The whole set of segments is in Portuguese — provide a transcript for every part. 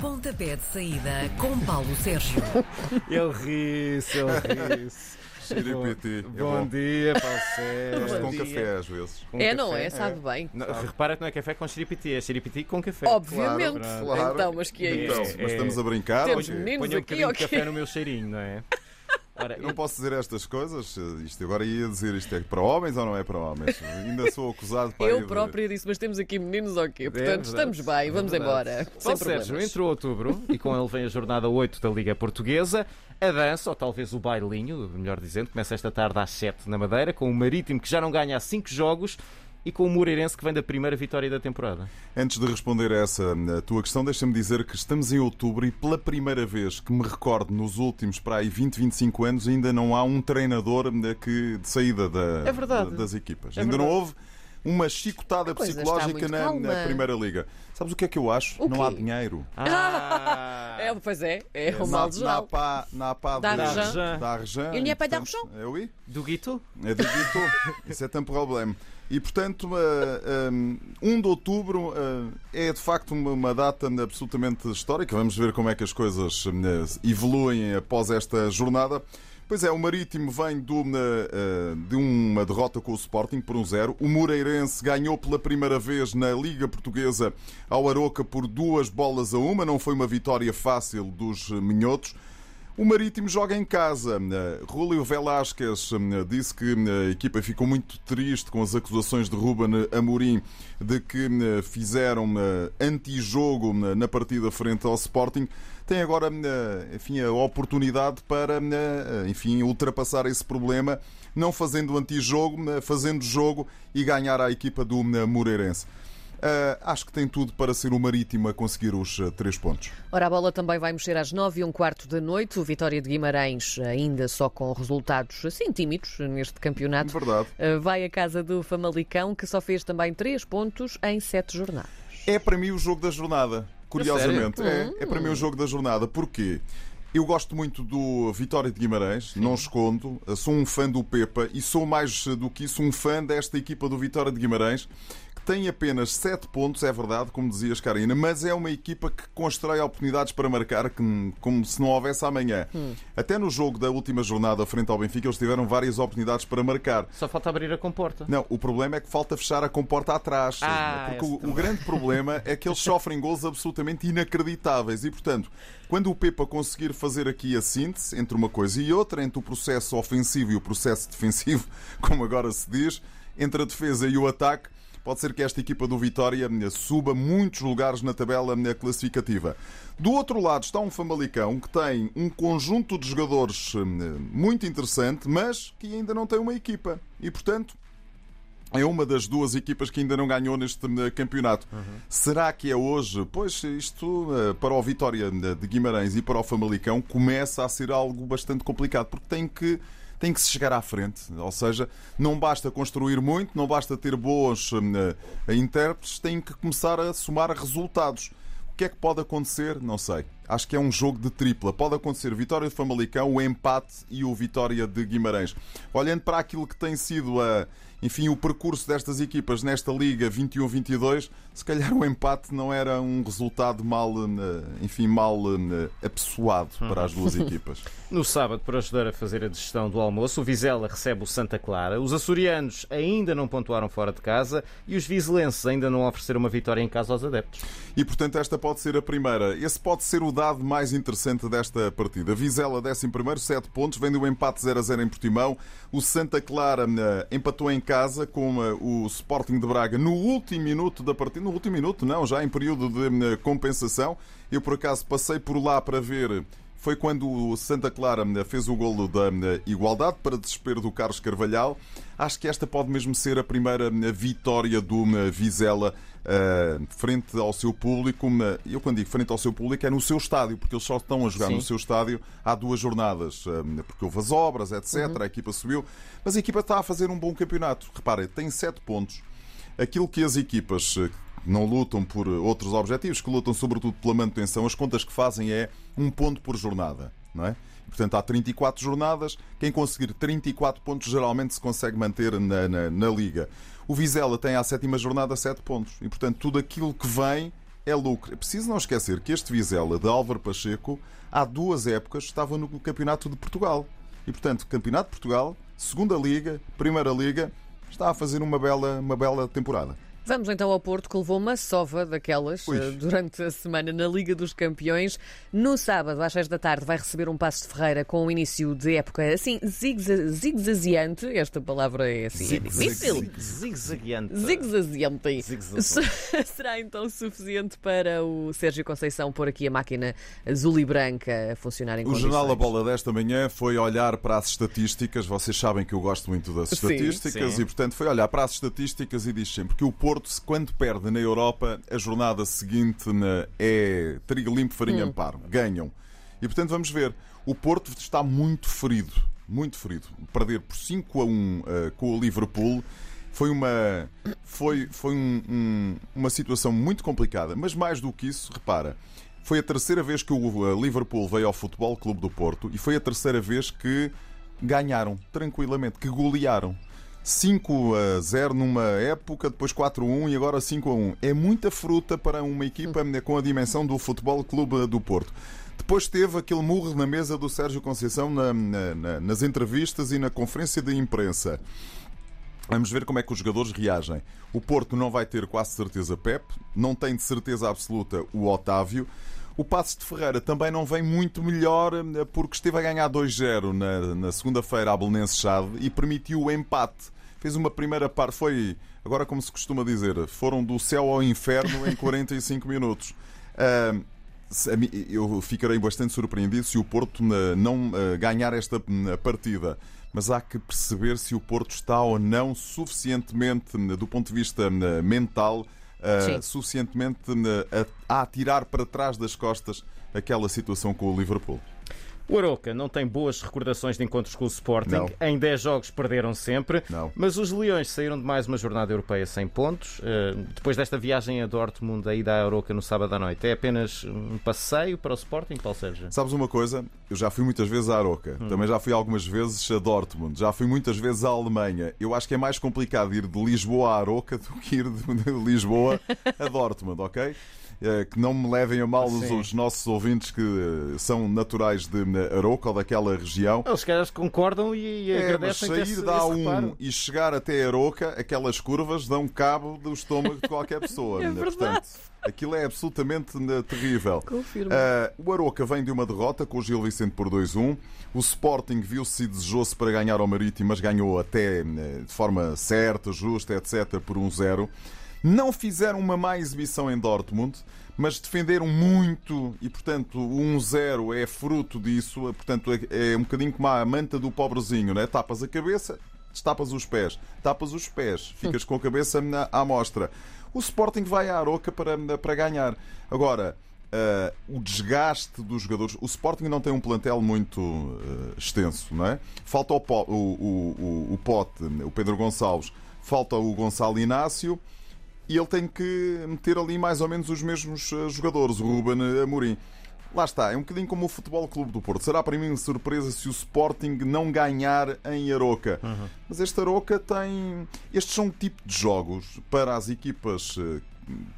Pontapé de saída com Paulo Sérgio. Eu ri-se, eu ri-se. Xiripiti. Bom dia, Paulo Sérgio. Gosto com Bom dia. café às vezes. Com É, não café. é? Sabe bem. Não, repara que não é café com xiripiti, é xiripiti com café. Obviamente. Claro, claro. Então, mas que é Então, isso? mas É- estamos a brincar. Temos meninos Ponha um aqui, ok. café no meu cheirinho, não é? Ora, Eu não posso dizer estas coisas. Isto agora ia dizer isto é para homens ou não é para homens? Ainda sou acusado para Eu própria disse, mas temos aqui meninos ou quê? Portanto, verdade. estamos bem, vamos É verdade. embora. Paulo Sérgio, entrou outubro e com ele vem a jornada 8 da Liga Portuguesa. A dança, ou talvez o bailinho, melhor dizendo, começa esta tarde às 7 na Madeira, com o Marítimo que já não ganha há 5 jogos e com o Moreirense que vem da primeira vitória da temporada. Antes de responder a essa a tua questão, deixa-me dizer que estamos em outubro e pela primeira vez que me recordo nos últimos para aí 20, 25 anos ainda não há um treinador eh, que, de saída da- É verdade. das equipas. É ainda não verdade. houve uma chicotada está psicológica na, na Primeira Liga. Sabes o que é que eu acho? O não há dinheiro. Ah! É, pois é, é o mal de na pá, na pá Da de- da Arjan. Il n'y a pas Portanto, d'argent? É oui? Do Guito? É de Guito. Isso é um problema. E, portanto, eh, um, 1 de outubro eh, é de facto uma, uma data absolutamente histórica. Vamos ver como é que as coisas eh, evoluem após esta jornada. Pois é, o Marítimo vem de uma, eh, de uma derrota com o Sporting por 1-0. O Moreirense ganhou pela primeira vez na Liga Portuguesa ao Aroca por duas bolas a uma. Não foi uma vitória fácil dos minhotos. O Marítimo joga em casa. Rúlio Velasquez uh, disse que uh, a equipa ficou muito triste com as acusações de Ruben Amorim de que uh, fizeram antijogo na partida frente ao Sporting. Tem agora enfim, a oportunidade para enfim, ultrapassar esse problema, não fazendo antijogo, fazendo jogo e ganhar a equipa do Moreirense. Uh, acho que tem tudo para ser o Marítimo a conseguir os uh, três pontos. Ora, a bola também vai mexer às 9 e um quarto da noite. O Vitória de Guimarães, ainda só com resultados assim tímidos neste campeonato, Verdade. eh, vai à casa do Famalicão, que só fez também 3 pontos em 7 jornadas. É para mim o jogo da jornada, curiosamente. É, é para mim o jogo da jornada. Porquê? Eu gosto muito do Vitória de Guimarães, não escondo. Sou um fã do Pepa e sou mais do que isso um fã desta equipa do Vitória de Guimarães, que tem apenas 7 pontos, é verdade, como dizias, Karina, mas é uma equipa que constrói oportunidades para marcar que- como se não houvesse amanhã. Até no jogo da última jornada frente ao Benfica, eles tiveram várias oportunidades para marcar. Só falta abrir a comporta. Não, o problema é que falta fechar a comporta atrás. Ah, porque o grande problema é que eles sofrem gols absolutamente inacreditáveis. E, portanto, quando o Pepa conseguir fazer aqui a síntese entre uma coisa e outra, entre o processo ofensivo e o processo defensivo, como agora se diz, entre a defesa e o ataque, pode ser que esta equipa do Vitória eh, suba muitos lugares na tabela eh, classificativa. Do outro lado está um Famalicão que tem um conjunto de jogadores eh, muito interessante, mas que ainda não tem uma equipa. E, portanto, é uma das duas equipas que ainda não ganhou neste campeonato. Será que é hoje? Pois isto para o Vitória de Guimarães e para o Famalicão começa a ser algo bastante complicado porque tem que tem que se chegar à frente, ou seja, não basta construir muito, não basta ter boas eh, intérpretes, tem que começar a somar resultados. O que é que pode acontecer? Não sei. Acho que é um jogo de tripla. Pode acontecer Vitória de Famalicão, o empate e o Vitória de Guimarães. Olhando para aquilo que tem sido a, enfim, o percurso destas equipas nesta Liga 21-22, se calhar o empate não era um resultado mal, eh, enfim, mal eh, apessoado para as duas equipas. No sábado, para ajudar a fazer a digestão do almoço, o Vizela recebe o Santa Clara. Os açorianos ainda não pontuaram fora de casa e os vizelenses ainda não ofereceram uma vitória em casa aos adeptos. E portanto, esta pode ser a primeira. Esse pode ser o mais interessante desta partida. Vizela, 11, 7 pontos, vem do empate 0 a 0 em Portimão. O Santa Clara eh, empatou em casa com eh, o Sporting de Braga no último minuto da partida. No último minuto, não, já em período de eh, compensação. Eu, por acaso, passei por lá para ver. Foi quando o Santa Clara eh, fez o golo da eh, igualdade para desespero do Carlos Carvalhal. Acho que esta pode mesmo ser a primeira eh, vitória do Vizela frente ao seu público. Eu, quando digo frente ao seu público, é no seu estádio, porque eles só estão a jogar Sim. no seu estádio há duas jornadas, porque houve as obras, etc. Uhum. A equipa subiu, mas a equipa está a fazer um bom campeonato. Repara, tem sete pontos. Aquilo que as equipas não lutam por outros objetivos, que lutam sobretudo pela manutenção, as contas que fazem é um ponto por jornada, não é? Portanto, há 34 jornadas. Quem conseguir 34 pontos geralmente se consegue manter na, na, na Liga. O Vizela tem à sétima jornada 7 pontos. E, portanto, tudo aquilo que vem é lucro. É preciso não esquecer que este Vizela de Álvaro Pacheco, há duas épocas, estava no Campeonato de Portugal. E, portanto, Campeonato de Portugal, Segunda Liga, Primeira Liga, está a fazer uma bela, uma bela temporada. Vamos então ao Porto, que levou uma sova daquelas Ui. eh, durante a semana na Liga dos Campeões. No sábado, às 6 da tarde, vai receber um passo de Ferreira com o início de época assim zigza- zigzaziante. Esta palavra é assim, é difícil. Zigue-zagueante. Zigzaziante. Zigzaziante. Será então suficiente para o Sérgio Conceição pôr aqui a máquina azul e branca a funcionar em O? Jornal A Bola desta manhã foi olhar para as estatísticas. Vocês sabem que eu gosto muito das Sim. estatísticas Sim. e, portanto, foi olhar para as estatísticas e diz sempre que o Porto, quando perde na Europa, a jornada seguinte na- é trigo limpo, farinha amparo. Ganham. E, portanto, vamos ver. O Porto está muito ferido. Muito ferido. Perder por 5 a 1 eh, com o Liverpool foi uma, foi, foi um- um- uma situação muito complicada. Mas mais do que isso, repara, foi a terceira vez que o eh, Liverpool veio ao Futebol Clube do Porto e foi a terceira vez que ganharam tranquilamente, que golearam. 5 a 0 numa época, depois 4 a 1 e agora 5 a 1. É muita fruta para uma equipa com a dimensão do Futebol Clube do Porto. Depois teve aquele murro na mesa do Sérgio Conceição na- na- na- nas entrevistas e na conferência de imprensa. Vamos ver como é que os jogadores reagem. O Porto não vai ter quase certeza Pep, não tem de certeza absoluta o Otávio. O Passos de Ferreira também não vem muito melhor eh, porque esteve a ganhar 2-0 na, na segunda-feira à Belenenses Chade e permitiu o empate. Fez uma primeira parte, foi, agora como se costuma dizer, foram do céu ao inferno em 45 minutos. Ah, mim- eu ficarei bastante surpreendido se o Porto não eh, ganhar esta eh, partida. Mas há que perceber se o Porto está ou não suficientemente, eh, do ponto de vista eh, mental, Sim. suficientemente a, a atirar para trás das costas aquela situação com o Liverpool. O Aroca não tem boas recordações de encontros com o Sporting. Não. Em 10 jogos perderam sempre. Não. Mas os Leões saíram de mais uma jornada europeia sem pontos. Uh, depois desta viagem a Dortmund, a ida à Aroca no sábado à noite, é apenas um passeio para o Sporting, Paulo Sérgio? Sabes uma coisa? Eu já fui muitas vezes à Aroca, também já fui algumas vezes a Dortmund, já fui muitas vezes à Alemanha. Eu acho que é mais complicado ir de Lisboa à Aroca do que ir de Lisboa a Dortmund, ok? Eh, Que não me levem a mal os, Sim. os nossos ouvintes que eh, são naturais de eh, Aroca ou daquela região. Eles caras concordam e, É, mas agradecem sair esse, da esse reparo. A1 e chegar até Aroca, aquelas curvas dão cabo do estômago de qualquer pessoa. É verdade. Portanto, aquilo é absolutamente né, terrível. Confirmo. Ah, o Aroca vem de uma derrota com o Gil Vicente por 2-1. O Sporting viu-se e desejou-se para ganhar ao Marítimo, mas ganhou até de forma certa, justa, etc., por 1-0. Não fizeram uma má exibição em Dortmund, mas defenderam muito e, portanto, o 1-0 é fruto disso. Portanto, é é um bocadinho como a manta do pobrezinho, né? Tapas a cabeça, destapas os pés. Tapas os pés, ficas com a cabeça na- à mostra. O Sporting vai à Aroca para, para ganhar. Agora, ah, o desgaste dos jogadores. O Sporting não tem um plantel muito ah, extenso, não é? Falta o, o, o, o Pote, o Pedro Gonçalves, falta o Gonçalo Inácio e ele tem que meter ali mais ou menos os mesmos ah, jogadores, o Ruben Amorim. Lá está, é um bocadinho como o Futebol Clube do Porto. Será para mim uma surpresa se o Sporting não ganhar em Aroca. Mas este Aroca tem. Estes são um tipo de jogos para as equipas, eh,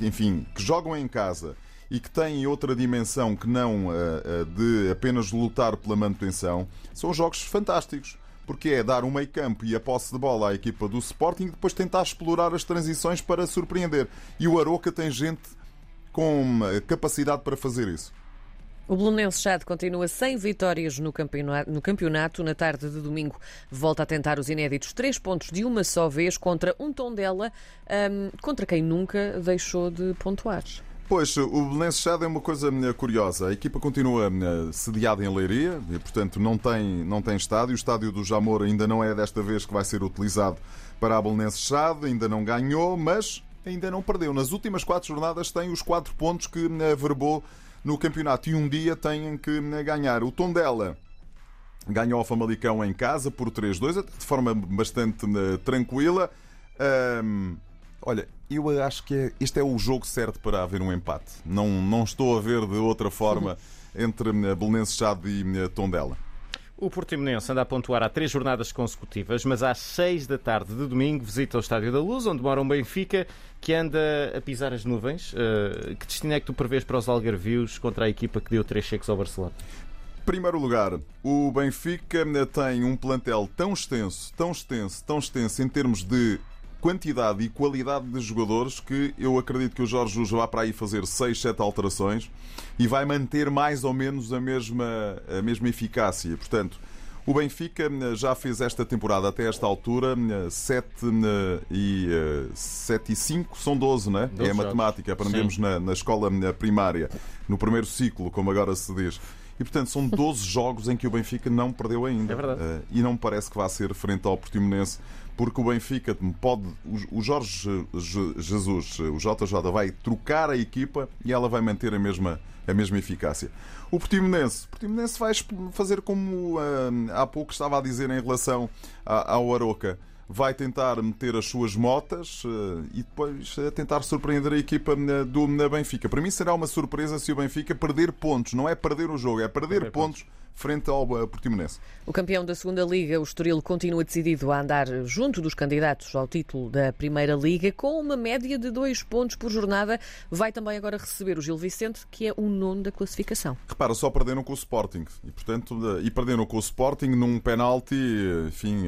enfim, que jogam em casa e que têm outra dimensão que não a, a de apenas lutar pela manutenção. São jogos fantásticos. Porque é dar um meio campo e a posse de bola à equipa do Sporting e depois tentar explorar as transições para surpreender. E o Aroca tem gente com eh, capacidade para fazer isso. O Belenenses Chade continua sem vitórias no campeonato. Na tarde de domingo volta a tentar os inéditos três pontos de uma só vez contra um Tondela, hum, contra quem nunca deixou de pontuar. Pois, o Belenenses Chade é uma coisa eh, curiosa. A equipa continua eh, sediada em Leiria e, portanto, não tem, não tem estádio. O estádio do Jamor ainda não é desta vez que vai ser utilizado para a Belenenses Chade. Ainda não ganhou, mas ainda não perdeu. Nas últimas quatro jornadas tem os quatro pontos que eh, averbou no campeonato e um dia têm que eh, ganhar. O Tondela ganhou ao Famalicão em casa por 3-2, até de forma bastante eh, tranquila. Ahm, olha, eu acho que é- este é o jogo certo para haver um empate. Não, não estou a ver de outra forma entre eh, Belenenses Chade e eh, Tondela. O Portimonense anda a pontuar há três jornadas consecutivas, mas às seis da tarde de domingo visita o Estádio da Luz, onde mora um Benfica que anda a pisar as nuvens. Uh, que destino é que tu prevês para os Algarvios contra a equipa que deu três cheques ao Barcelona? Primeiro lugar, o Benfica tem um plantel tão extenso, tão extenso, tão extenso em termos de quantidade e qualidade de jogadores que eu acredito que o Jorge Jesus vai para aí fazer 6, 7 alterações e vai manter mais ou menos a mesma, a mesma eficácia. Portanto, o Benfica eh, já fez esta temporada até esta altura 7 eh, e, 7 eh, e 5 são 12, não é? É a matemática, aprendemos na, na escola primária, no primeiro ciclo, como agora se diz. E portanto são 12 jogos em que o Benfica não perdeu ainda. É verdade. e não me parece que vá ser frente ao Portimonense porque o Benfica pode. O Jorge Jesus, o JJ, vai trocar a equipa e ela vai manter a mesma, a mesma eficácia. O Portimonense, o Portimonense vai fazer como uh, há pouco estava a dizer em relação ao Aroca vai tentar meter as suas motas uh, e depois uh, tentar surpreender a equipa uh, do Benfica. Para mim será uma surpresa se o Benfica perder pontos. Não é perder o jogo, é perder, perder pontos. pontos frente ao Portimonense. O campeão da segunda Liga, o Estoril, continua decidido a andar junto dos candidatos ao título da Primeira Liga, com uma média de dois pontos por jornada. Vai também agora receber o Gil Vicente, que é o nono da classificação. Repara, só perderam com o Sporting. E, portanto, e perderam com o Sporting num penalti, enfim,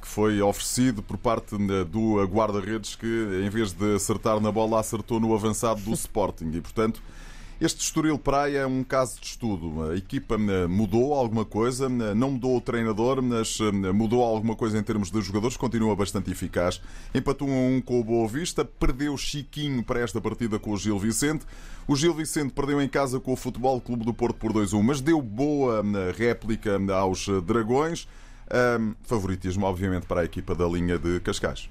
que foi oferecido por parte do guarda-redes que, em vez de acertar na bola, acertou no avançado do Sporting. E, portanto, este Estoril Praia é um caso de estudo. A equipa eh, mudou alguma coisa, eh, não mudou o treinador, mas eh, mudou alguma coisa em termos de jogadores, continua bastante eficaz. Empatou um com o Boa Vista, perdeu Chiquinho para esta partida com o Gil Vicente. O Gil Vicente perdeu em casa com o Futebol Clube do Porto por 2-1, mas deu boa réplica aos Dragões. Um, favoritismo, obviamente, para a equipa da linha de Cascais.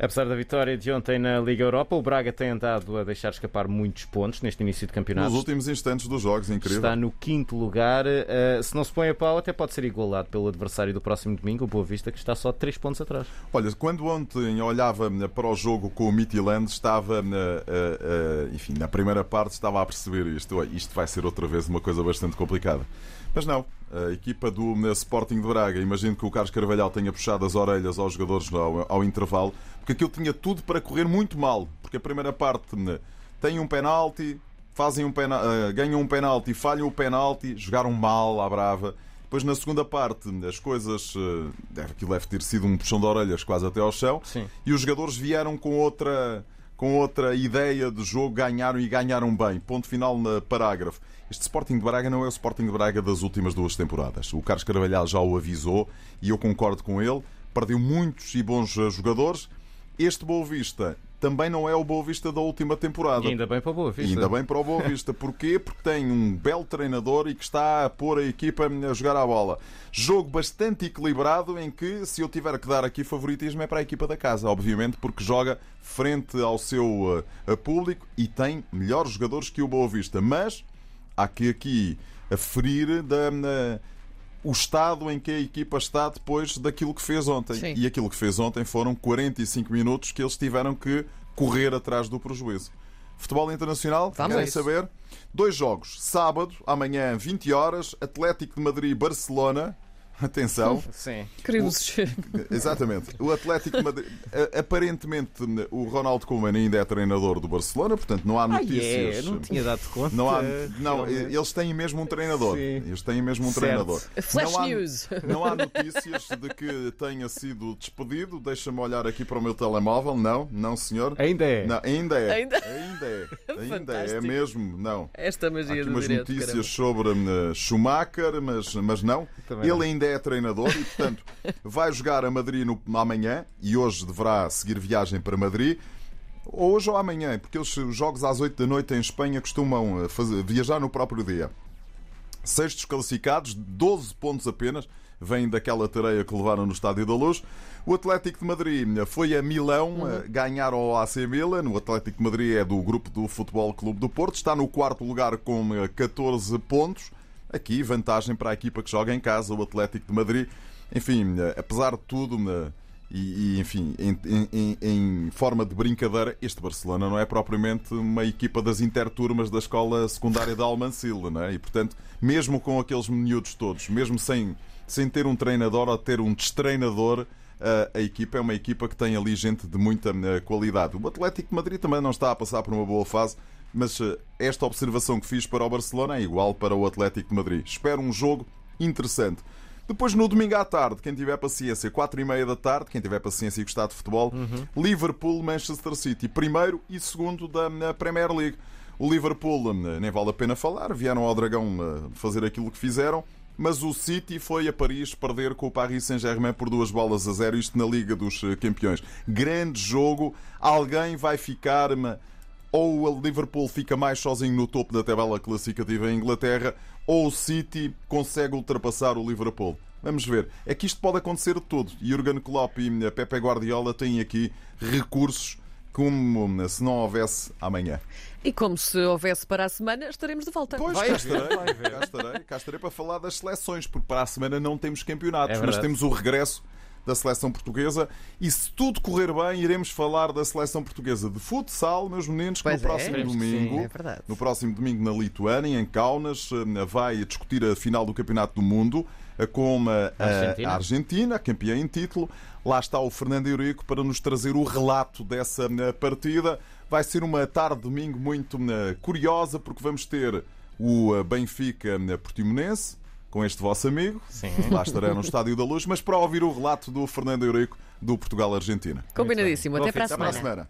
Apesar da vitória de ontem na Liga Europa, o Braga tem andado a deixar escapar muitos pontos neste início de campeonato. Nos últimos instantes dos jogos, incrível. Está no quinto lugar. Uh, se não se põe a pau, até pode ser igualado pelo adversário do próximo domingo, o Boa Vista, que está só 3 pontos atrás. Olha, quando ontem olhava para o jogo com o Midtjylland, estava, uh, uh, enfim, na primeira parte estava a perceber isto. Isto vai ser outra vez uma coisa bastante complicada. Mas não, a equipa do Sporting de Braga, imagino que o Carlos Carvalhal tenha puxado as orelhas aos jogadores ao, ao intervalo, porque aquilo tinha tudo para correr muito mal. Porque a primeira parte né, tem um penalti, fazem um penal, uh, ganham um penalti, falham o penalti, jogaram mal à brava. Depois, na segunda parte, as coisas. Uh, aquilo deve ter sido um puxão de orelhas quase até ao chão. Sim. E os jogadores vieram com outra, com outra ideia de jogo, ganharam e ganharam bem. Ponto final no parágrafo. Este Sporting de Braga não é o Sporting de Braga das últimas duas temporadas. O Carlos Carvalhal já o avisou e eu concordo com ele. Perdeu muitos e bons jogadores. Este Boa Vista também não é o Boa Vista da última temporada. E ainda bem para o Boa Vista. E ainda bem para o Boa Vista. Porquê? Porque tem um belo treinador e que está a pôr a equipa a jogar a bola. Jogo bastante equilibrado em que, se eu tiver que dar aqui favoritismo, é para a equipa da casa, obviamente, porque joga frente ao seu uh, público e tem melhores jogadores que o Boa Vista. Mas há que aqui aferir da, o estado em que a equipa está depois daquilo que fez ontem. Sim. E aquilo que fez ontem foram 45 minutos que eles tiveram que correr atrás do prejuízo. Futebol Internacional, Vamos querem saber? Dois jogos. Sábado, amanhã, 20 horas, Atlético de Madrid-Barcelona. Atenção. Sim. Queridos. O, exatamente. O Atlético Madrid. Aparentemente, o Ronaldo Koeman ainda é treinador do Barcelona, portanto não há notícias. Ah, yeah, não tinha dado conta. Não, há, não eles têm mesmo um treinador. Sim. Eles têm mesmo um certo. treinador. Flash não há, news. Não há notícias de que tenha sido despedido. Deixa-me olhar aqui para o meu telemóvel. Não, não, senhor. Ainda é. Não, ainda é. Ainda, ainda é. Ainda é. É mesmo. Não. Esta magia Há aqui do umas direito, notícias caramba. sobre uh, Schumacher, mas, mas não. Também Ele não. ainda é treinador e, portanto, vai jogar a Madrid no, amanhã e hoje deverá seguir viagem para Madrid. Ou hoje ou amanhã, porque os jogos às 8 da noite em Espanha costumam uh, fazer- viajar no próprio dia. Sextos classificados, 12 pontos apenas, vêm daquela tareia que levaram no Estádio da Luz. O Atlético de Madrid foi a Milão Uhum. eh, ganhar ao AC Milan. O Atlético de Madrid é do grupo do Futebol Clube do Porto, está no quarto lugar com eh, 14 pontos. Aqui, vantagem para a equipa que joga em casa, o Atlético de Madrid. Enfim, apesar de tudo, eh, E, e, enfim, em, em- em forma de brincadeira, este Barcelona não é propriamente uma equipa das interturmas da escola secundária de Almancil, não é? E portanto, mesmo com aqueles miúdos todos, mesmo sem, sem ter um treinador ou ter um destreinador, a, a equipa é uma equipa que tem ali gente de muita eh, qualidade. O Atlético de Madrid também não está a passar por uma boa fase, mas eh, esta observação que fiz para o Barcelona é igual para o Atlético de Madrid. Espero um jogo interessante. Depois, no domingo à tarde, quem tiver paciência, 4 e meia da tarde, quem tiver paciência e gostar de futebol, Liverpool, Manchester City, primeiro e segundo da na Premier League. O Liverpool, eh, nem vale a pena falar, vieram ao Dragão eh, fazer aquilo que fizeram, mas o City foi a Paris perder com o Paris Saint-Germain por duas bolas a zero, isto na Liga dos eh, Campeões. Grande jogo, alguém vai ficar. Ou o Liverpool fica mais sozinho no topo da tabela classificativa em Inglaterra, ou o City consegue ultrapassar o Liverpool. Vamos ver. É que isto pode acontecer de tudo. Jurgen Klopp e eh, Pepe Guardiola têm aqui recursos como eh, se não houvesse amanhã. E como se houvesse para a semana, estaremos de volta. Pois, Vai cá estarei, vai cá estarei, cá estarei para falar das seleções, porque para a semana não temos campeonatos, É mas temos o regresso da seleção portuguesa e se tudo correr bem, iremos falar da seleção portuguesa de futsal, meus meninos, que no é. próximo que domingo, sim. É no próximo domingo na Lituânia, em Kaunas, eh, vai discutir a final do Campeonato do Mundo eh, com eh, a Argentina. a Argentina, campeã em título. Lá está o Fernando Eurico para nos trazer o relato dessa partida. Vai ser uma tarde de domingo muito curiosa, porque vamos ter o Benfica Portimonense, com este vosso amigo. Sim. Lá estará no Estádio da Luz, mas para ouvir o relato do Fernando Eurico do Portugal-Argentina. Combinadíssimo. Até para a semana.